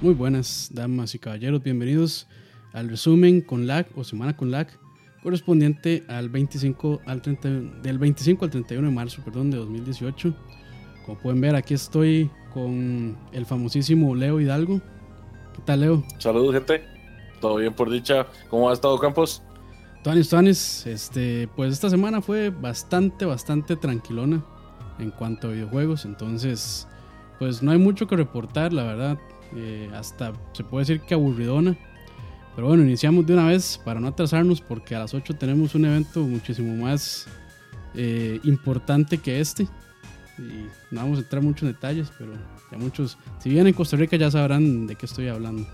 Muy buenas, damas y caballeros, bienvenidos al resumen con lag o semana con lag correspondiente al 25 al 30, del 25 al 31 de marzo perdón, de 2018. Como pueden ver, aquí estoy con el famosísimo Leo Hidalgo. ¿Qué tal, Leo? Saludos, gente. Todo bien por dicha. ¿Cómo ha estado, Campos? Tonis, Tonis, este, pues esta semana fue bastante, bastante tranquilona en cuanto a videojuegos. Entonces, pues no hay mucho que reportar, la verdad. Eh, hasta se puede decir que aburridona. Pero bueno, iniciamos de una vez para no atrasarnos porque a las 8 tenemos un evento muchísimo más eh, importante que este. Y no vamos a entrar mucho en detalles, pero ya muchos, si vienen en Costa Rica ya sabrán de qué estoy hablando.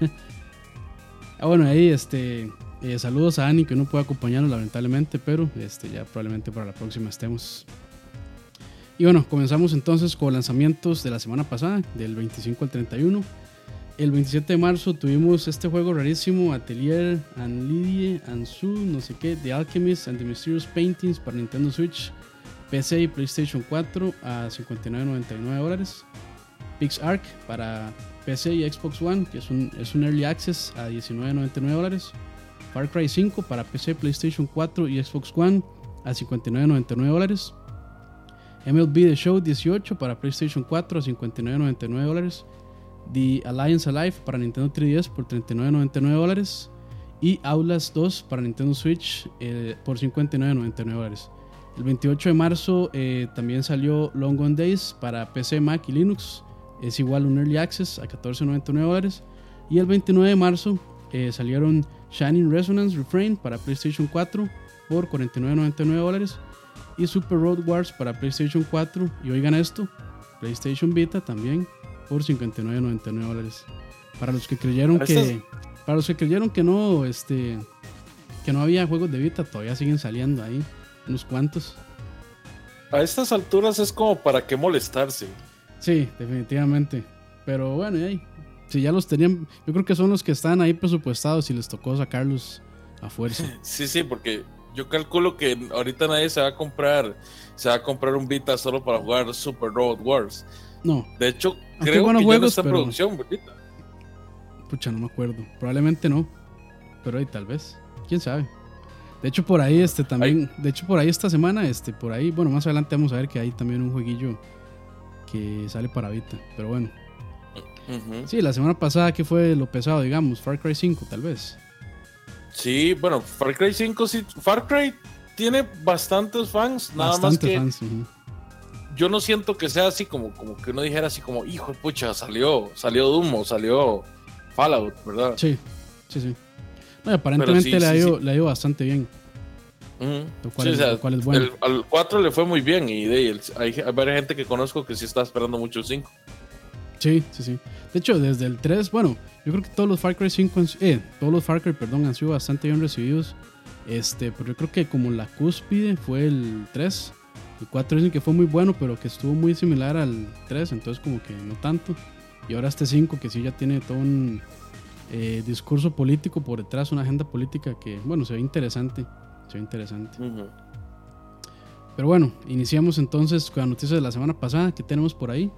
ah, bueno, ahí este, eh, saludos a Ani que no puede acompañarnos lamentablemente, pero este, ya probablemente para la próxima estemos. Y bueno, comenzamos entonces con lanzamientos de la semana pasada, del 25 al 31. El 27 de marzo tuvimos este juego rarísimo, Atelier and Lydie and Sue, no sé qué, The Alchemist and the Mysterious Paintings para Nintendo Switch, PC y PlayStation 4 a 59.99 dólares. Para PC y Xbox One, que es un, es un Early Access a 19.99 dólares. Far Cry 5 para PC, PlayStation 4 y Xbox One a 59.99 dólares. MLB The Show 18 para PlayStation 4 a 59.99 dólares. The Alliance Alive para Nintendo 3DS por 39.99 dólares. Y Aulas 2 para Nintendo Switch eh, por 59.99 dólares. El 28 de marzo eh, también salió Long Gone Days para PC, Mac y Linux. Es igual un Early Access a 14.99 dólares. Y el 29 de marzo eh, salieron Shining Resonance Refrain para PlayStation 4 por 49.99 dólares y Super Road Wars para PlayStation 4 y oigan esto, PlayStation Vita también por 59.99 dólares. Para los que creyeron que para los que creyeron que no este que no había juegos de Vita, todavía siguen saliendo ahí unos cuantos. A estas alturas es como para qué molestarse. Sí, definitivamente. Pero bueno, ahí, si ya los tenían, yo creo que son los que están ahí presupuestados y les tocó sacarlos a fuerza. sí, sí, porque yo calculo que ahorita nadie se va a comprar, se va a comprar un Vita solo para jugar Super Road Wars. No. De hecho, creo que ya no está en producción, Vita. Pucha, no me acuerdo. Probablemente no. Pero ahí tal vez. ¿Quién sabe? De hecho, por ahí, este también. De hecho, por ahí esta semana, este, por ahí, bueno, más adelante vamos a ver que hay también un jueguillo que sale para Vita. Pero bueno. Sí, la semana pasada, que fue lo pesado, digamos? Far Cry 5, tal vez. Sí, bueno, Far Cry 5 sí. Far Cry tiene bastantes fans, nada más que. Fans, Yo no siento que sea así como, como que uno dijera así como, hijo de pucha, salió, salió Doom salió Fallout, ¿verdad? Sí, sí, sí. aparentemente le, ha ido, le, ha ido, bastante bien. lo, cual es, bueno. al 4 le fue muy bien y de, hay, hay varias gente que conozco que sí está esperando mucho el 5. Sí, sí, sí. De hecho, desde el 3, bueno, yo creo que todos los Far Cry 5, eh, todos los Far Cry, perdón, han sido bastante bien recibidos. Este, pero yo creo que como la cúspide fue el 3. El 4 dicen que fue muy bueno, pero que estuvo muy similar al 3, entonces como que no tanto. Y ahora este 5, que sí ya tiene todo un eh, discurso político por detrás, una agenda política que, bueno, se ve interesante. Se ve interesante. Pero bueno, iniciamos entonces con la noticia de la semana pasada. ¿Qué tenemos por ahí?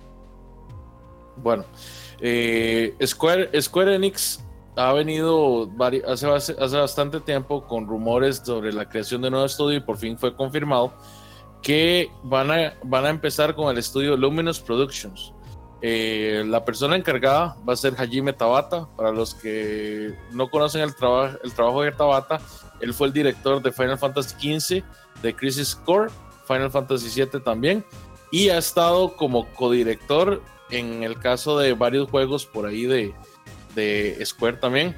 Bueno, eh, Square, Enix ha venido hace, bastante tiempo con rumores sobre la creación de un nuevo estudio y por fin fue confirmado que van a, van a empezar con el estudio Luminous Productions. Eh, la persona encargada va a ser Hajime Tabata. Para los que no conocen el, trabajo el trabajo de Tabata, él fue el director de Final Fantasy XV, de Crisis Core, Final Fantasy VII también, y ha estado como codirector en el caso de varios juegos por ahí de, de Square también.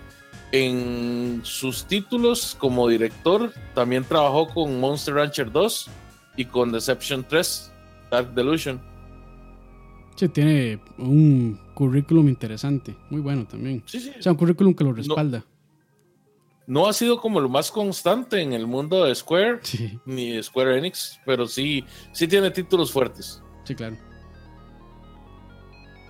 En sus títulos como director, también trabajó con Monster Rancher 2 y con Deception 3, Dark Delusion. Sí, tiene un currículum interesante, muy bueno también. Sí, sí. O sea, un currículum que lo respalda. No, ha sido como lo más constante en el mundo de Square, ni de Square Enix, pero sí, sí tiene títulos fuertes. Sí, claro.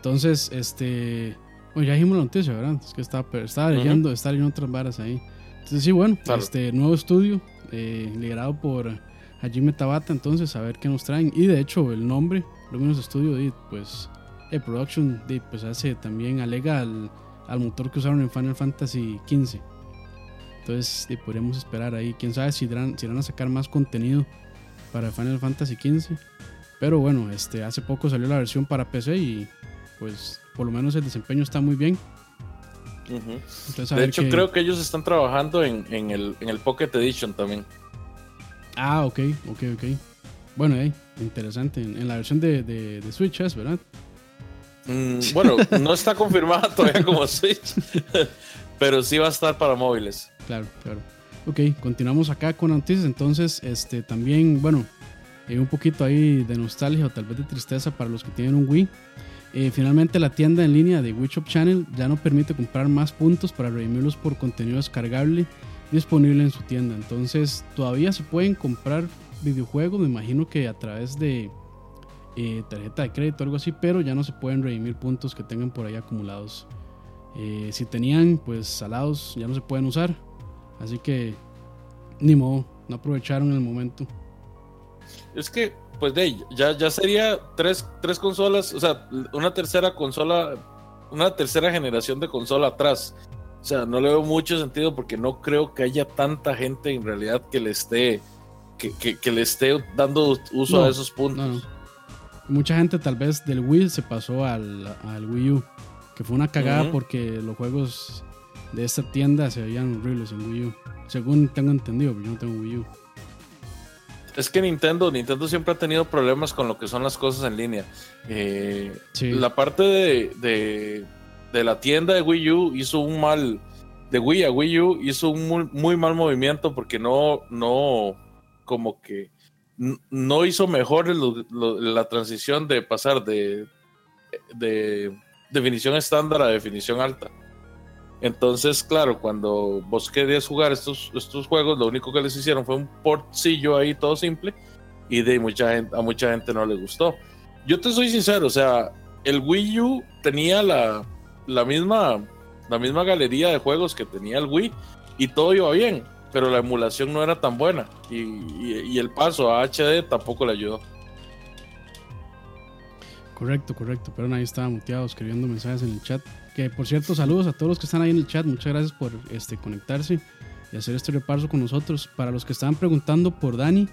Entonces, este. Bueno, ya dijimos la noticia, ¿verdad? Es que estaba, estaba leyendo, estaba leyendo otras varas ahí. Entonces, sí, bueno, este nuevo estudio, eh, liderado por Hajime Tabata, entonces, a ver qué nos traen. Y de hecho, el nombre, Luminous Studio, pues el production pues hace también alega al, al, motor que usaron en Final Fantasy XV. Entonces podríamos esperar ahí. Quién sabe si irán, si irán a sacar más contenido para Final Fantasy XV. Pero bueno, este, hace poco salió la versión para PC y pues por lo menos el desempeño está muy bien. de hecho, creo que ellos están trabajando en, en, el, en el Pocket Edition también. Ah, ok, ok, ok. Bueno, eh, interesante. En, la versión de, de, Switch es, ¿verdad? Mm, bueno, no está confirmada todavía como Switch, pero sí va a estar para móviles. Claro, claro. Ok, continuamos acá con noticias. Entonces, este también, bueno, eh, un poquito ahí de nostalgia o tal vez de tristeza para los que tienen un Wii. Eh, finalmente la tienda en línea de Wii Shop Channel ya no permite comprar más puntos para redimirlos por contenido descargable disponible en su tienda. Entonces todavía se pueden comprar videojuegos, me imagino que a través de eh, tarjeta de crédito o algo así, pero ya no se pueden redimir puntos que tengan por ahí acumulados. Eh, si tenían pues salados ya no se pueden usar, así que ni modo, no aprovecharon el momento. Es que pues de ya, ya sería tres, tres consolas, o sea, una tercera consola, una tercera generación de consola atrás. O sea, no le veo mucho sentido porque no creo que haya tanta gente en realidad que le esté, que, le esté dando uso a esos puntos. Mucha gente tal vez del Wii se pasó al, Wii U, que fue una cagada porque los juegos de esta tienda se veían horribles en Wii U. Según tengo entendido, pero yo no tengo Wii U. Es que Nintendo, Nintendo siempre ha tenido problemas con lo que son las cosas en línea. Eh, la parte de de la tienda de Wii U hizo un mal, de Wii a Wii U hizo un muy, mal movimiento porque no, no, como que no hizo mejor la transición de pasar de, de definición estándar a definición alta. Entonces, claro, cuando vos querías jugar estos, estos juegos, lo único que les hicieron fue un portcillo ahí todo simple y de mucha gente, a mucha gente no le gustó. Yo te soy sincero, o sea, el Wii U tenía la, la misma, la misma galería de juegos que tenía el Wii y todo iba bien, pero la emulación no era tan buena y, el paso a HD tampoco le ayudó. Correcto, correcto, pero ahí estaba muteado escribiendo mensajes en el chat. Que por cierto, saludos a todos los que están ahí en el chat, muchas gracias por este, conectarse y hacer este repaso con nosotros. Para los que estaban preguntando por Dani,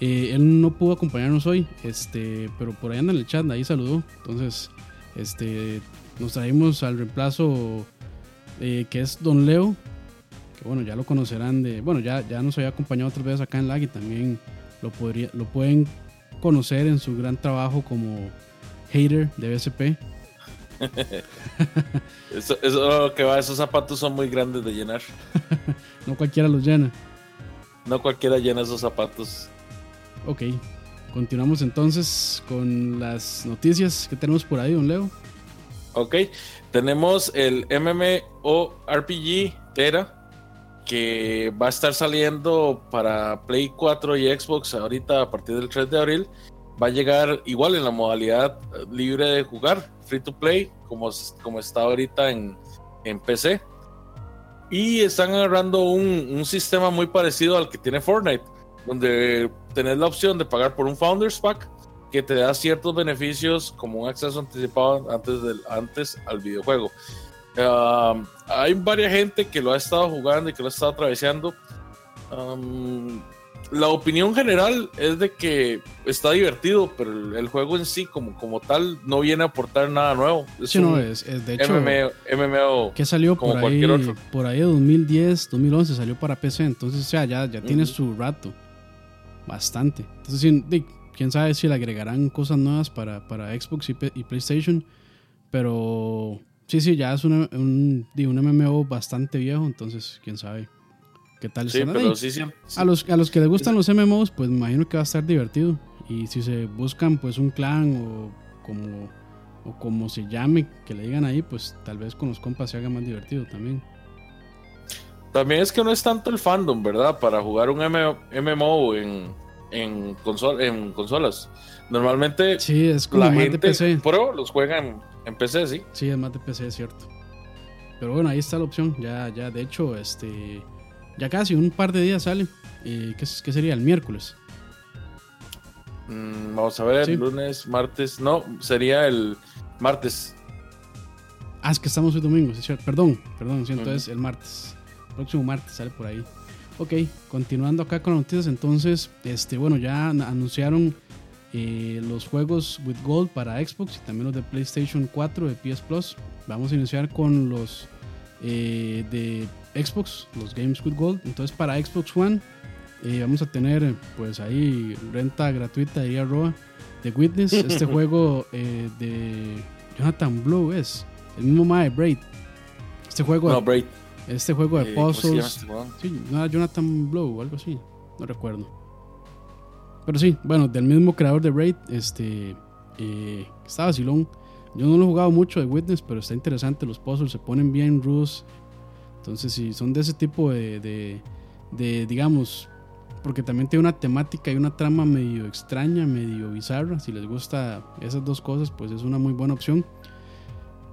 eh, él no pudo acompañarnos hoy, este, pero por ahí anda en el chat, ahí saludó. Entonces, este, nos traímos al reemplazo eh, que es Don Leo, que bueno, ya lo conocerán de, bueno, ya, ya nos había acompañado otras veces acá en LAG y también lo, podría, lo pueden conocer en su gran trabajo como hater de BSP. eso, eso que va, esos zapatos son muy grandes de llenar. no cualquiera los llena. No cualquiera llena esos zapatos. Ok, continuamos entonces con las noticias que tenemos por ahí, don Leo. Ok, tenemos el MMORPG Tera que va a estar saliendo para Play 4 y Xbox ahorita a partir del 3 de abril. Va a llegar igual en la modalidad eh, libre de jugar, free to play, como, como está ahorita en, en PC. Y están agarrando un, un, sistema muy parecido al que tiene Fortnite, donde tenés la opción de pagar por un Founders Pack que te da ciertos beneficios como un acceso anticipado antes, del, antes al videojuego. hay varias gente que lo ha estado jugando y que lo ha estado atravesando. La opinión general es de que está divertido, pero el, juego en sí, como, como tal, no viene a aportar nada nuevo. Es no, es, de hecho, MMO, que salió por ahí, por ahí 2010, 2011, salió para PC, entonces, o sea, ya, ya tiene su rato, bastante. Entonces, quién sabe si le agregarán cosas nuevas para, Xbox y, PlayStation. Pero sí, sí, ya es un, un, MMO bastante viejo, entonces quién sabe qué tal sí, pero sí, sí, A, los, a los que les gustan los MMOs, pues me imagino que va a estar divertido. Y si se buscan pues un clan o como, o como se llame, que le digan ahí, pues tal vez con los compas se haga más divertido también. También es que no es tanto el fandom, ¿verdad? Para jugar un MMO en, en, en consolas. Normalmente sí, es como la gente de PC. pro los juegan en PC, sí. Sí, es más de PC, es cierto. Pero bueno, ahí está la opción. Ya, ya, de hecho, este, ya casi un par de días sale. Eh, ¿qué, sería? El miércoles. Mm, vamos a ver, lunes, martes. No, sería el Martes. Ah, es que estamos hoy domingo, sí. Perdón, perdón, sí, entonces el martes. Próximo martes sale por ahí. Ok, continuando acá con las noticias, entonces, este, bueno, ya anunciaron eh, los juegos with Gold para Xbox y también los de PlayStation 4 de PS Plus. Vamos a iniciar con los eh, de Xbox, los Games with Gold. Entonces, para Xbox One, eh, vamos a tener, pues ahí, renta gratuita de arroba The Witness, este juego de Jonathan Blue es el mismo Mae Braid. Este juego. No, Braid. Este juego de eh, puzzles. Este sí, no era Jonathan Blow o algo así. No recuerdo. Pero sí, bueno, del mismo creador de Braid, este. Eh, está vacilón. Yo no lo he jugado mucho de Witness, pero está interesante. Los puzzles se ponen bien rudos. Entonces, si son de ese tipo de, de, de, digamos, porque también tiene una temática y una trama medio extraña, medio bizarra. Si les gusta esas dos cosas, pues es una muy buena opción.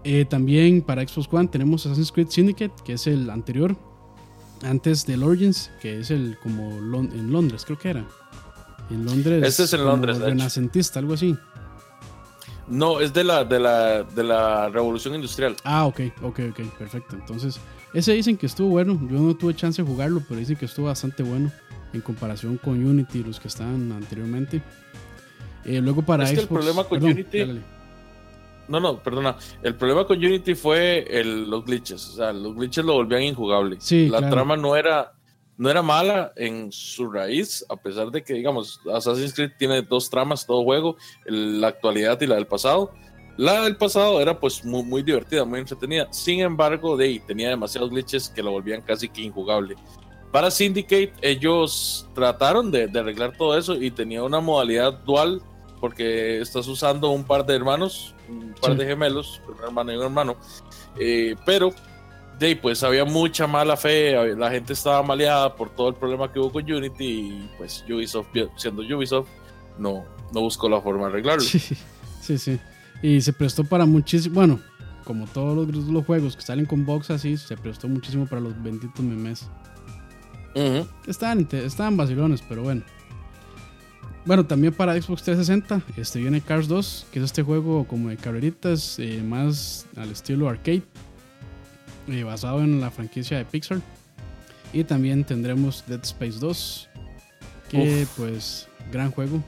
Eh, también para Xbox One tenemos Assassin's Creed Syndicate, que es el anterior, antes del Origins, que es el como en Londres, creo que era. En Londres. Este es en Londres. Renacentista, algo así. No, es de la, de la, de la Revolución Industrial. Ah, ok, ok, ok, perfecto. Entonces, ese dicen que estuvo bueno. Yo no tuve chance de jugarlo, pero dicen que estuvo bastante bueno en comparación con Unity, los que estaban anteriormente. Eh, luego para es Que el problema con Unity. No, no, perdona. El problema con Unity fue el, los glitches. O sea, los glitches lo volvían injugable. Sí, la trama no era, no era mala en su raíz, a pesar de que, digamos, Assassin's Creed tiene dos tramas, todo juego, la actualidad y la del pasado. La del pasado era pues muy, muy divertida, muy entretenida. Sin embargo, de ahí tenía demasiados glitches que lo volvían casi que injugable. Para Syndicate, ellos trataron de, de arreglar todo eso y tenía una modalidad dual porque estás usando un par de hermanos, un par de gemelos, un hermano y un hermano. Eh, pero, de pues había mucha mala fe, la gente estaba maleada por todo el problema que hubo con Unity y pues Ubisoft, siendo Ubisoft, no, no buscó la forma de arreglarlo. Sí, sí, Y se prestó para muchísimo, bueno, como todos los, juegos que salen con box así, se prestó muchísimo para los benditos memes. estaban, estaban vacilones, pero bueno. Bueno, también para Xbox 360 este, viene Cars 2, que es este juego como de carreritas, eh, más al estilo arcade, eh, basado en la franquicia de Pixar. Y también tendremos Dead Space 2, que pues gran juego,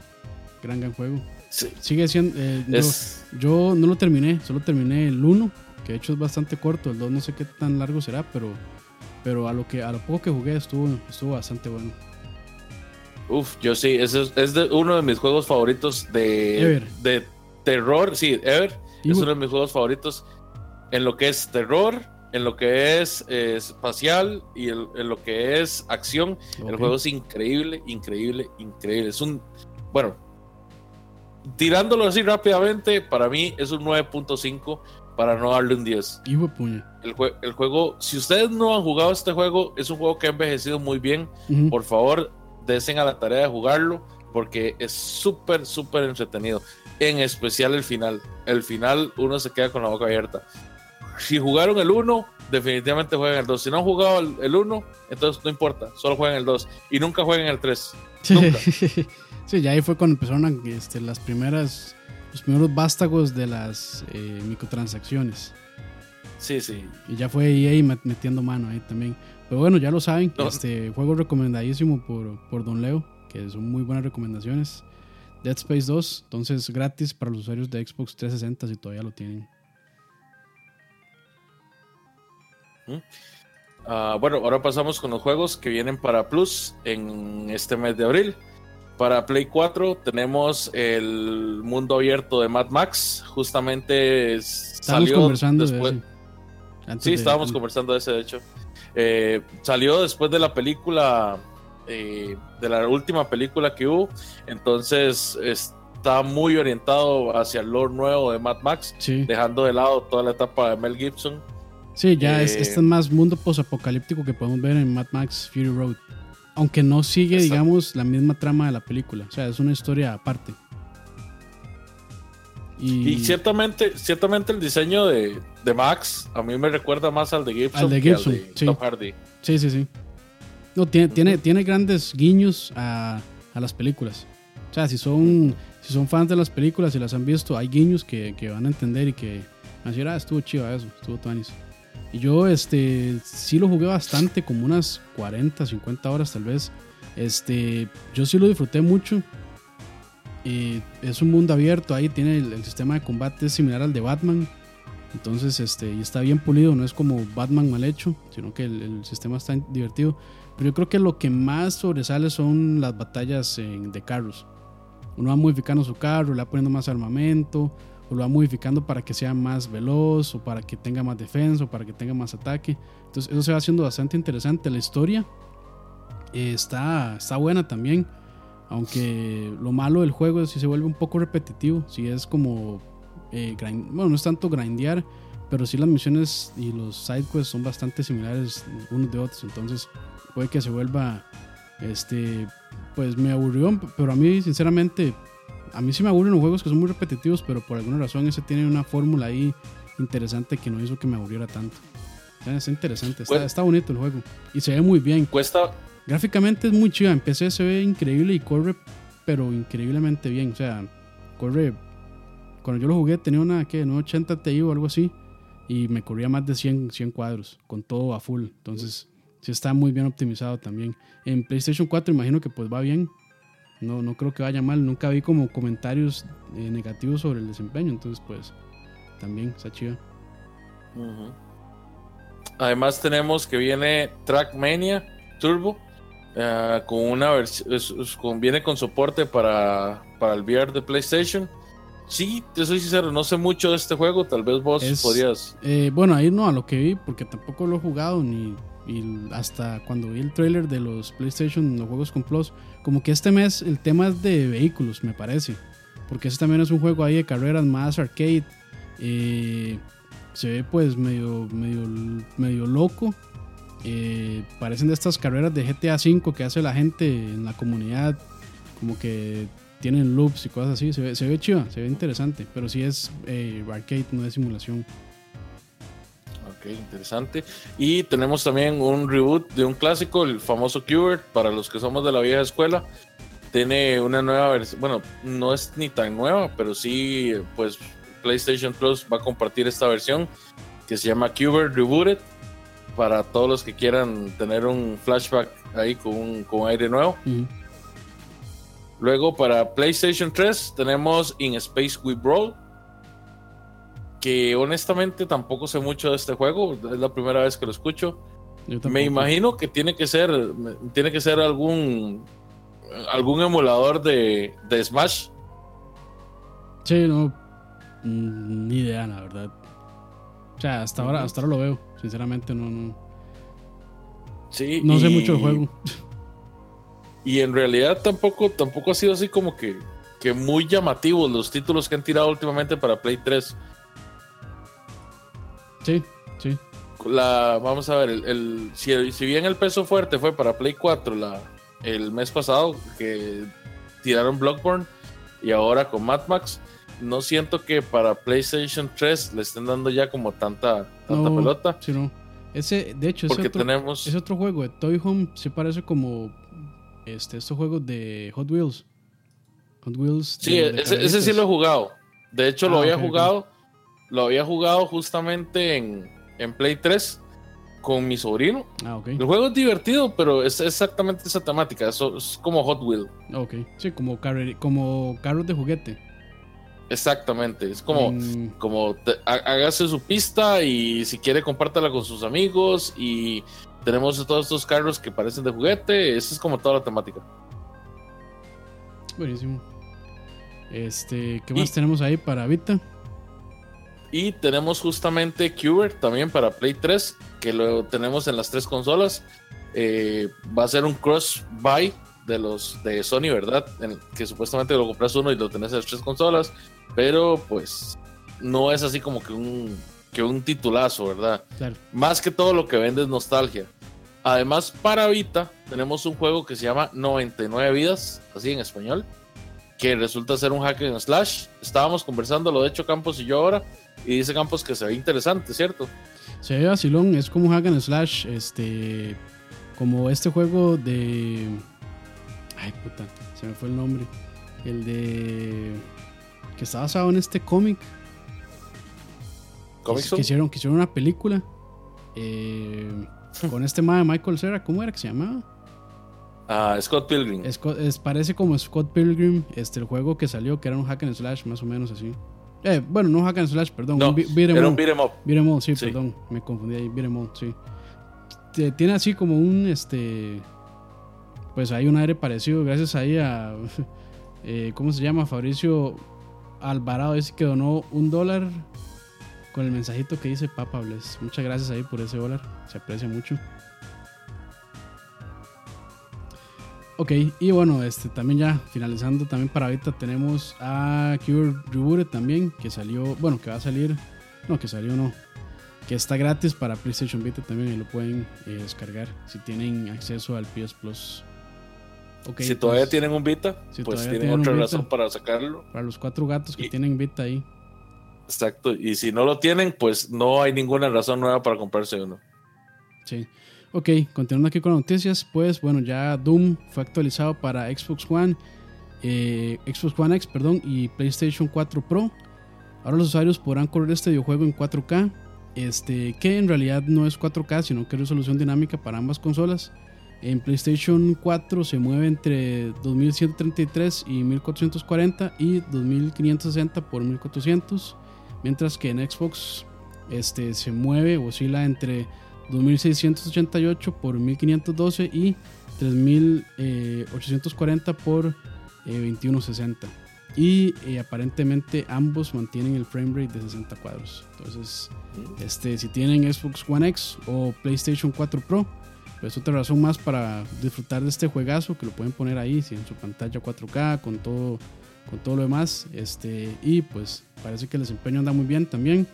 gran gran juego. Sigue siendo... Eh, yo, no lo terminé, solo terminé el 1, que de hecho es bastante corto, el 2 no sé qué tan largo será, pero, pero a, lo que, a lo poco que jugué estuvo, estuvo bastante bueno. Uf, yo sí, es, es de uno de mis juegos favoritos de, de terror. Sí, Ever es uno de mis juegos favoritos en lo que es terror, en lo que es espacial y en, lo que es acción. El juego es increíble, increíble, increíble. Es un, bueno, tirándolo así rápidamente, para mí es un 9.5 para no darle un 10. El, el, juego, si ustedes no han jugado este juego, es un juego que ha envejecido muy bien. Por favor, desen a la tarea de jugarlo porque es súper, súper entretenido. En especial el final. El final uno se queda con la boca abierta. Si jugaron el 1, definitivamente jueguen el 2. Si no han jugado el 1, entonces no importa, solo jueguen el 2. Y nunca jueguen el 3. Nunca. Sí, ya ahí fue cuando empezaron este, las primeras, los primeros vástagos de las eh, microtransacciones. Sí, sí. Y ya fue EA metiendo mano ahí también. Pero bueno, ya lo saben, este juego recomendadísimo por, por Don Leo, que son muy buenas recomendaciones. Dead Space 2, entonces gratis para los usuarios de Xbox 360 si todavía lo tienen. Ah, bueno, ahora pasamos con los juegos que vienen para Plus en este mes de abril. Para Play 4 tenemos el mundo abierto de Mad Max. Justamente salió conversando después. sí, estábamos conversando de ese, de hecho. Eh, salió después de la película, eh, de la última película que hubo, entonces está muy orientado hacia el lore nuevo de Mad Max, dejando de lado toda la etapa de Mel Gibson. Sí, ya es, este es más mundo posapocalíptico que podemos ver en Mad Max Fury Road. Aunque no sigue, digamos, la misma trama de la película. O sea, es una historia aparte. Y, ciertamente, ciertamente el diseño de, Max a mí me recuerda más al de Gibson, al de Gibson sí. Tom Hardy. Sí, sí, sí. No, tiene, tiene, tiene grandes guiños a, las películas. O sea, si son, si son fans de las películas y las han visto, hay guiños que, que van a entender y que van a decir, ah, estuvo chido eso, estuvo tuanis. Y yo, este, sí lo jugué bastante, como unas 40, 50 horas tal vez. Este, yo sí lo disfruté mucho. Y es un mundo abierto, ahí tiene el, sistema de combate similar al de Batman. Entonces, este, y está bien pulido, no es como Batman mal hecho, sino que el, el sistema está divertido. Pero yo creo que lo que más sobresale son las batallas en- de carros. Uno va modificando su carro, le va poniendo más armamento, lo va modificando para que sea más veloz, o para que tenga más defensa, o para que tenga más ataque. Entonces, eso se va haciendo bastante interesante. La historia eh, está, está buena también. Aunque lo malo del juego es si se vuelve un poco repetitivo. Si es como. eh, bueno, no es tanto grindear. Pero sí las misiones y los sidequests son bastante similares unos de otros. Entonces puede que se vuelva. Este. Pues me aburrió. Pero a mí, sinceramente. A mí sí me aburren los juegos que son muy repetitivos. Pero por alguna razón ese tiene una fórmula ahí interesante que no hizo que me aburriera tanto. O sea, Está interesante. Está, está bonito el juego. Y se ve muy bien. Cuesta, Gráficamente es muy chida. En PC se ve increíble y corre, pero increíblemente bien. O sea, corre. Cuando yo lo jugué tenía una que 980 Ti o algo así. Y me corría más de 100, 100 cuadros. Con todo a full. Entonces, sí está muy bien optimizado también. En PlayStation 4 imagino que pues va bien. No, no creo que vaya mal. Nunca vi como comentarios eh, negativos sobre el desempeño. Entonces, pues, también está chido. Además tenemos que viene Trackmania Turbo eh, con una versión, viene con soporte para, para el VR de PlayStation. Sí, te soy sincero, no sé mucho de este juego, tal vez vos Es- podrías... Eh, bueno, ahí no, a lo que vi, porque tampoco lo he jugado ni y hasta cuando vi el trailer de los PlayStation, los juegos con Plus, como que este mes el tema es de vehículos, me parece. Porque ese también es un juego ahí de carreras más arcade. eh, se ve pues medio, medio, medio loco. eh, parecen de estas carreras de GTA V que hace la gente en la comunidad. Como que tienen loops y cosas así. Se ve, se ve chiva, se ve interesante. Pero sí es eh, arcade, no es simulación. Ok, interesante. Y tenemos también un reboot de un clásico, el famoso Qbert, para los que somos de la vieja escuela. Tiene una nueva versión, bueno, no es ni tan nueva, pero sí, pues PlayStation Plus va a compartir esta versión que se llama Qbert Rebooted para todos los que quieran tener un flashback ahí con, un- con aire nuevo. Luego para PlayStation 3 tenemos In Space We Brawl. Que honestamente tampoco sé mucho de este juego. Es la primera vez que lo escucho. Me imagino que tiene que ser. Tiene que ser algún. algún emulador de, de Smash. Sí, no. mm, Ni idea, la verdad. O sea, hasta ahora, hasta ahora lo veo. Sinceramente, no, no, Sí. no sé y- mucho del juego. Y en realidad tampoco, tampoco ha sido así como que, que muy llamativos los títulos que han tirado últimamente para Play 3. Sí, sí. la vamos a ver el, el- si, si bien el peso fuerte fue para Play 4 la, el mes pasado que tiraron Bloodborne y ahora con Mad Max no siento que para PlayStation 3 le estén dando ya como tanta tanta No, pelota Sí, no. Ese, de hecho, ese otro, tenemos ese otro juego de Toy Home se parece como este, estos juegos de Hot Wheels. Hot Wheels. sí de- de ese, ese sí lo he jugado de hecho lo Ah, había jugado lo había jugado justamente en, en Play 3 con mi sobrino Ah, ok. el juego es divertido pero es exactamente esa temática eso es como Hot Wheel Ok. Sí, como, como carros de juguete. exactamente es como Mm, como te- há- hágase su pista y si quiere compártala con sus amigos y tenemos todos estos carros que parecen de juguete, esa es como toda la temática. buenísimo. Este, ¿qué Y- más tenemos ahí para Vita? Y tenemos justamente Qbert también para Play 3, que lo tenemos en las tres consolas. Eh, va a ser un cross buy de los de Sony, ¿verdad? En- que supuestamente lo compras uno y lo tenés en las tres consolas, pero pues no es así como que un, que un titulazo, ¿verdad? Claro. Más que todo lo que vende es nostalgia. Además, para Vita tenemos un juego que se llama 99 vidas, así en español, que resulta ser un hack and slash. Estábamos conversando lo de hecho Campos y yo ahora, y dice Campos que se ve interesante, ¿cierto? Se ve vacilón, es como un hack and slash, este, como este juego de... Ay, puta, se me fue el nombre. el de que está basado en este cómic. ¿Comic que, hicieron, que hicieron una película eh, con este de Michael Cera, ¿cómo era que se llamaba? Ah, Scott Pilgrim. es, parece como Scott Pilgrim, este el juego que salió, que era un hack and slash, más o menos así. Eh, bueno, no hack and slash, perdón. No, era un beat'em up. Beat'em up, sí, perdón. Me confundí ahí. Beat'em up, sí. Tiene así como un, este... Pues hay un aire parecido, gracias ahí a... Eh, ¿Cómo se llama? Fabricio Alvarado dice que donó un dólar con el mensajito que dice Papa Bless. Muchas gracias ahí por ese dólar. Se aprecia mucho. Ok, y bueno, este también ya finalizando también para ahorita tenemos a Cure Rebooted también, que salió, bueno, que va a salir, no, que salió no, que está gratis para PlayStation Vita también y lo pueden eh, descargar si tienen acceso al PS Plus. Okay, si todavía pues, tienen un Vita, pues tienen, otra razón para sacarlo. Para los cuatro gatos que tienen Vita ahí. Exacto, y si no lo tienen, pues no hay ninguna razón nueva para comprarse uno. Sí. Ok, continuando aquí con noticias, pues bueno, ya Doom fue actualizado para Xbox One, eh, Xbox One X, perdón, y PlayStation 4 Pro. Ahora los usuarios podrán correr este videojuego en 4K, este, que en realidad no es 4K, sino que es resolución dinámica para ambas consolas. En PlayStation 4 se mueve entre 2133 y 1440 y 2560 por 1400, mientras que en Xbox este, se mueve, oscila entre 2688 por 1512 y 3840 por 2160. Eh, y eh, aparentemente ambos mantienen el frame rate de 60 cuadros. Entonces, este, si tienen Xbox One X o PlayStation 4 Pro, pues otra razón más para disfrutar de este juegazo que lo pueden poner ahí en su pantalla 4K con todo, con todo lo demás. Este, y pues parece que el desempeño anda muy bien también.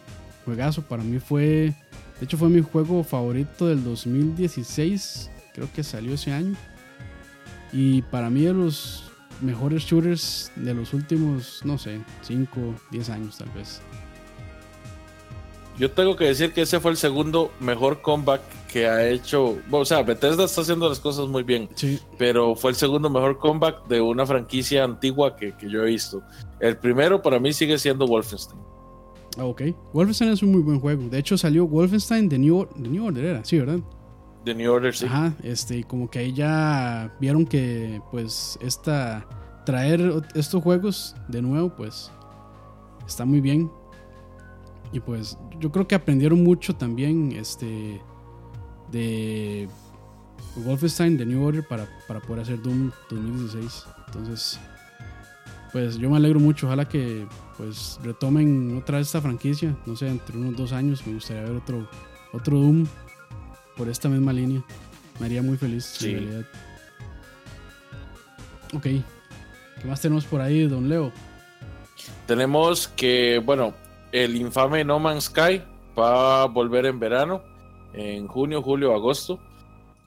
Juegazo para mí fue de hecho fue mi juego favorito del 2016, creo que salió ese año. Y para mí de los mejores shooters de los últimos, no sé, 5, 10 años tal vez. Yo tengo que decir que ese fue el segundo mejor comeback que ha hecho. O sea, Bethesda está haciendo las cosas muy bien. Sí. Pero fue el segundo mejor comeback de una franquicia antigua que, que yo he visto. El primero para mí sigue siendo Wolfenstein. Ah, ok. Wolfenstein es un muy buen juego. De hecho, salió Wolfenstein de New, New Order, era, sí, ¿verdad? The New Order, sí. Ajá, este, como que ahí ya vieron que, pues, esta. Traer estos juegos de nuevo, pues, está muy bien. Y pues, yo creo que aprendieron mucho también, este. De. Wolfenstein, The New Order, para, para poder hacer Doom 2016. Entonces, pues yo me alegro mucho. Ojalá que pues retomen otra vez esta franquicia. No sé, entre unos dos años me gustaría ver otro, otro Doom por esta misma línea. Me haría muy feliz, sí. en realidad. Ok. ¿Qué más tenemos por ahí, don Leo? Tenemos que, bueno, el infame No Man's Sky va a volver en verano, en junio, julio, agosto.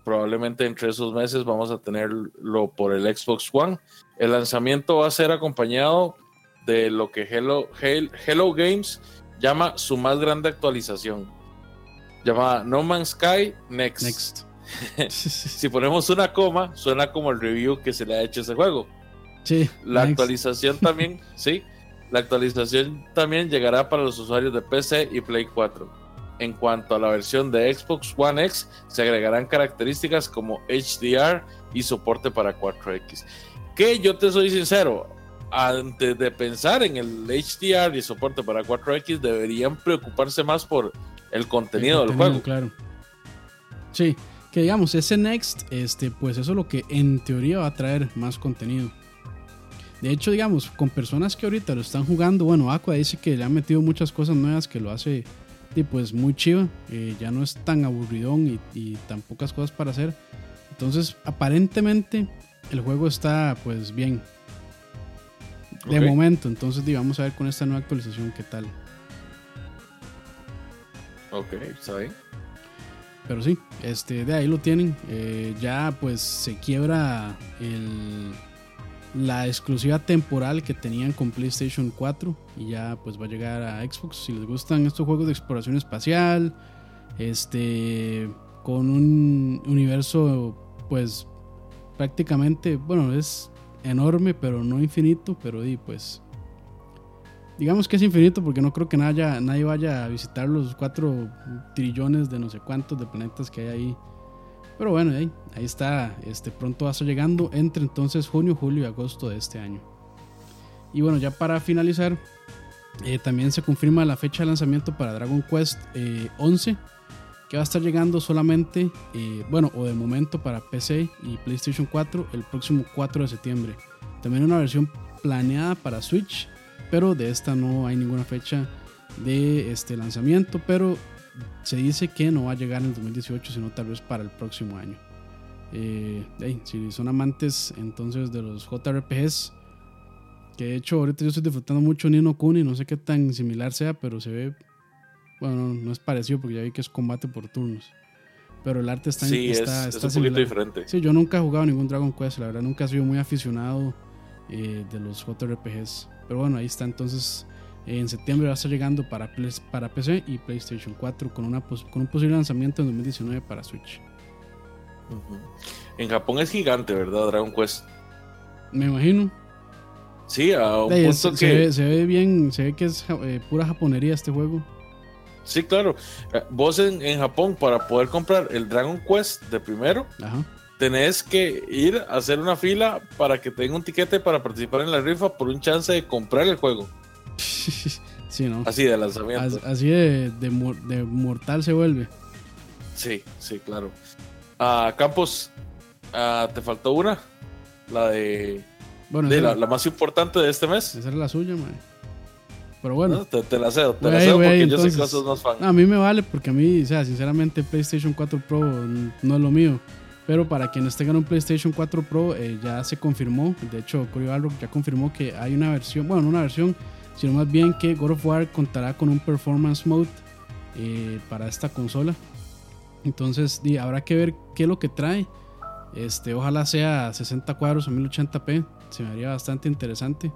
Probablemente entre esos meses vamos a tenerlo por el Xbox One. El lanzamiento va a ser acompañado de lo que Hello, Hello Games llama su más grande actualización. Llamada No Man's Sky Next. si ponemos una coma, suena como el review que se le ha hecho a ese juego. Sí, la actualización también, sí. La actualización también llegará para los usuarios de PC y Play 4. En cuanto a la versión de Xbox One X, se agregarán características como HDR y soporte para 4X. Que yo te soy sincero, antes de pensar en el HDR y soporte para 4X, deberían preocuparse más por el contenido, del juego. Claro. Sí, que digamos, ese Next, este, pues eso es lo que en teoría va a traer más contenido. De hecho, digamos, con personas que ahorita lo están jugando, bueno, Aqua dice que le han metido muchas cosas nuevas que lo hace y pues muy chido, eh, ya no es tan aburridón y, tan pocas cosas para hacer. Entonces, aparentemente el juego está pues bien, de momento. Entonces, digamos a ver con esta nueva actualización qué tal. Ok, está bien. Pero sí, este, de ahí lo tienen. Eh, ya pues se quiebra el, la exclusiva temporal que tenían con PlayStation 4 y ya pues va a llegar a Xbox. Si les gustan estos juegos de exploración espacial, este, con un universo pues prácticamente, bueno, es enorme, pero no infinito, pero pues digamos que es infinito porque no creo que nadie, nadie vaya a visitar los 4 trillones de no sé cuántos de planetas que hay ahí. Pero bueno, ahí, ahí está, este, pronto va a estar llegando entre entonces junio, julio y agosto de este año. Y bueno, ya para finalizar, eh, también se confirma la fecha de lanzamiento para Dragon Quest 11, eh, que va a estar llegando solamente, eh, bueno, o de momento para PC y PlayStation 4 el próximo 4 de septiembre. También una versión planeada para Switch pero de esta no hay ninguna fecha de este lanzamiento, pero se dice que no va a llegar en el 2018, sino tal vez para el próximo año. Eh, si son amantes entonces de los JRPGs, que de hecho ahorita yo estoy disfrutando mucho Nino Kuni, no sé qué tan similar sea, pero se ve, bueno, no, es parecido porque ya vi que es combate por turnos. Pero el arte está, sí, está, es, un poquito diferente. Sí, yo nunca he jugado ningún Dragon Quest, la verdad, nunca he sido muy aficionado eh, de los JRPGs. Pero bueno, ahí está entonces. En septiembre va a estar llegando para, para PC y PlayStation 4 con, una, con un posible lanzamiento en 2019 para Switch. En Japón es gigante, ¿verdad? Dragon Quest. Me imagino. Sí, a un punto se, que... se, ve, bien, se ve que es eh, pura japonería este juego. Sí, claro. Eh, vos en, en, Japón, para poder comprar el Dragon Quest de primero, Ajá tenés que ir a hacer una fila para que tenga un tiquete para participar en la rifa por un chance de comprar el juego. sí, ¿no? Así de lanzamiento. Así de, de, mortal se vuelve. Sí, sí, claro. Ah, Campos, ah, te faltó una. La de. Bueno, la, más importante de este mes. Esa es la suya, man. Pero bueno. te, la cedo, te la cedo porque yo sé que sos más fan. a mí me vale porque a mí, o sea, sinceramente, PlayStation 4 Pro no es lo mío. Pero para quienes tengan un PlayStation 4 Pro, eh, ya se confirmó. De hecho, Cory Balrog ya confirmó que hay una versión, bueno, no una versión, sino más bien que God of War contará con un Performance Mode eh, para esta consola. Entonces, habrá que ver qué es lo que trae. Este, ojalá sea 60 cuadros o 1080p. Se me haría bastante interesante.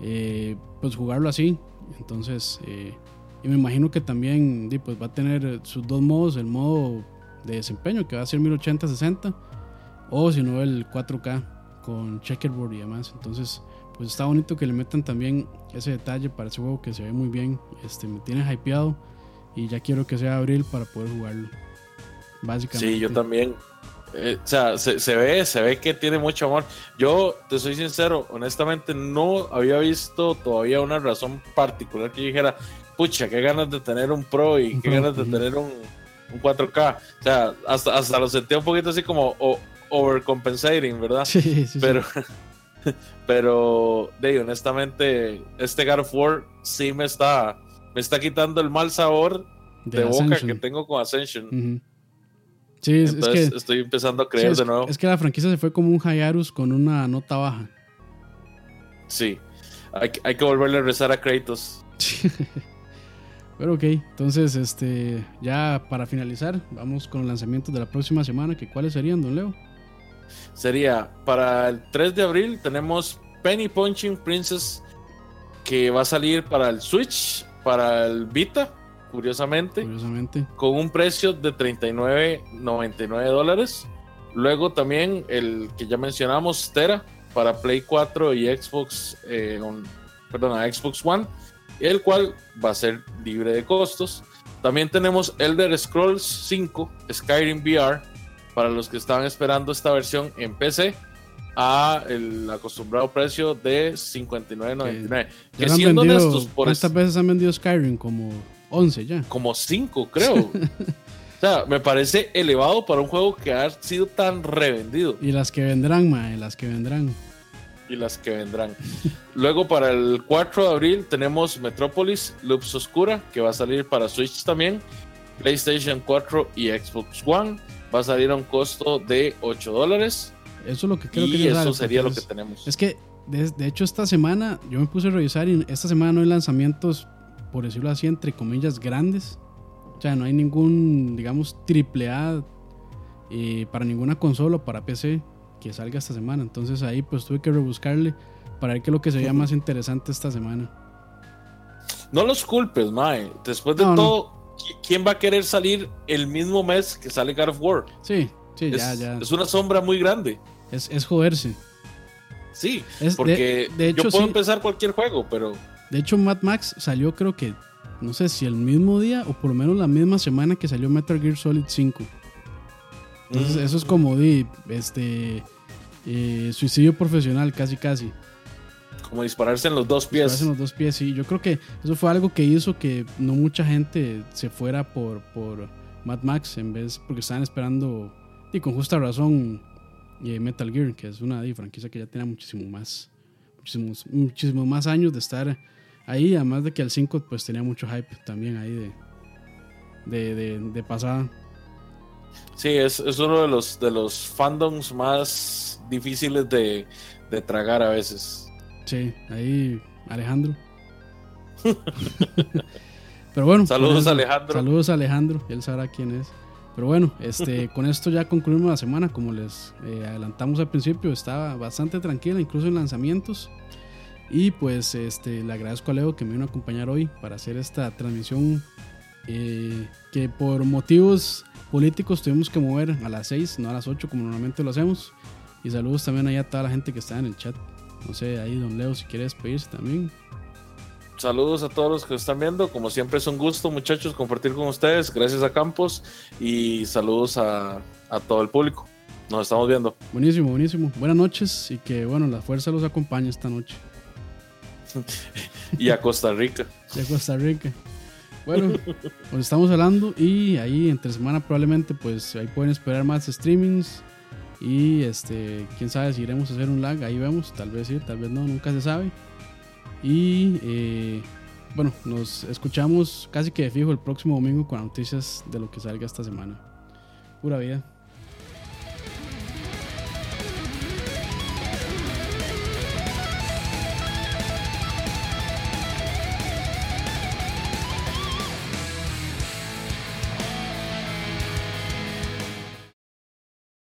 Eh, pues jugarlo así. Entonces, y me imagino que también pues va a tener sus dos modos: el modo de desempeño, que va a ser 1080-60, o si no el 4K con checkerboard y demás. Entonces, pues está bonito que le metan también ese detalle para ese juego que se ve muy bien. Este, me tiene hypeado y ya quiero que sea abril para poder jugarlo. Básicamente. Sí, yo también. Eh, o sea, se, ve, se ve que tiene mucho amor. Yo te soy sincero, honestamente no había visto todavía una razón particular que yo dijera, pucha, qué ganas de tener un Pro y qué ganas de tener un, un 4K. O sea, hasta, hasta lo sentí un poquito así como overcompensating, ¿verdad? Sí, sí. Pero, pero, de honestamente, este God of War sí me está, me está quitando el mal sabor de, boca que tengo con Ascension. Sí, es que, estoy empezando a creer de nuevo. Es que la franquicia se fue como un Hayarus con una nota baja. Sí, hay, hay que volverle a rezar a Kratos. Pero ok, entonces este ya para finalizar, vamos con los lanzamientos de la próxima semana, que cuáles serían, don Leo. Sería para el 3 de abril tenemos Penny Punching Princess que va a salir para el Switch, para el Vita, curiosamente, curiosamente. con un precio de 39.99 dólares. Luego también el que ya mencionamos, Tera, para Play 4 y Xbox, eh, Xbox One el cual va a ser libre de costos. También tenemos Elder Scrolls 5 Skyrim VR para los que estaban esperando esta versión en PC a el acostumbrado precio de 59.99. Que siendo honestos, por ¿cuántas veces han vendido Skyrim? Como 11 ya. Como 5, creo. o sea, me parece elevado para un juego que ha sido tan revendido. Y las que vendrán, mae, las que vendrán y las que vendrán. Luego para el 4 de abril tenemos Metropolis Loops Oscura, que va a salir para Switch también, PlayStation 4 y Xbox One. Va a salir a un costo de 8 dólares. Eso es lo que creo y que eso sería lo que tenemos. Es que, de, hecho, esta semana yo me puse a revisar y esta semana no hay lanzamientos, por decirlo así, entre comillas, grandes. O sea, no hay ningún, digamos, triple A eh, para ninguna consola o para PC que salga esta semana. Entonces ahí pues tuve que rebuscarle para ver qué es lo que sería más interesante esta semana. No los culpes, Mae. Después de todo, ¿quién va a querer salir el mismo mes que sale God of War? Sí, sí, es, ya, ya. Es una sombra muy grande. Es, es joderse. Sí, porque de, hecho, yo puedo empezar cualquier juego, pero... De hecho, Mad Max salió creo que, no sé si el mismo día o por lo menos la misma semana que salió Metal Gear Solid 5. Entonces, eso es como de, este, eh, suicidio profesional, casi, casi. Como dispararse en los dos pies. Dispararse en los dos pies, sí. Yo creo que eso fue algo que hizo que no mucha gente se fuera por, por Mad Max en vez, porque estaban esperando, y con justa razón, eh, Metal Gear, que es una franquicia que ya tiene muchísimo más, muchísimos, muchísimos más años de estar ahí, además de que el 5 pues tenía mucho hype también ahí de, de, de, pasada. Sí, es, es, uno de los, de los fandoms más difíciles de, de tragar a veces. Sí, ahí Alejandro. Pero bueno. Saludos Alejandro. Saludos a Alejandro, él sabrá quién es. Pero bueno, este, con esto ya concluimos la semana. Como les eh, adelantamos al principio, estaba bastante tranquila, incluso en lanzamientos. Y pues este, le agradezco a Leo que me vino a acompañar hoy para hacer esta transmisión eh, que por motivos políticos tuvimos que mover a las 6, no a las 8 como normalmente lo hacemos. Y saludos también ahí a toda la gente que está en el chat. No sé, ahí don Leo si quiere despedirse también. Saludos a todos los que están viendo. Como siempre es un gusto, muchachos, compartir con ustedes. Gracias a Campos y saludos a, todo el público. Nos estamos viendo. Buenísimo, buenísimo. Buenas noches y que, bueno, la fuerza los acompañe esta noche. y a Costa Rica. y a Costa Rica. Bueno, pues estamos hablando y ahí entre semana probablemente pues ahí pueden esperar más streamings y este, quién sabe si iremos a hacer un lag, ahí vemos, tal vez sí, tal vez no, nunca se sabe. Y eh, bueno, nos escuchamos casi que de fijo el próximo domingo con noticias de lo que salga esta semana. Pura vida.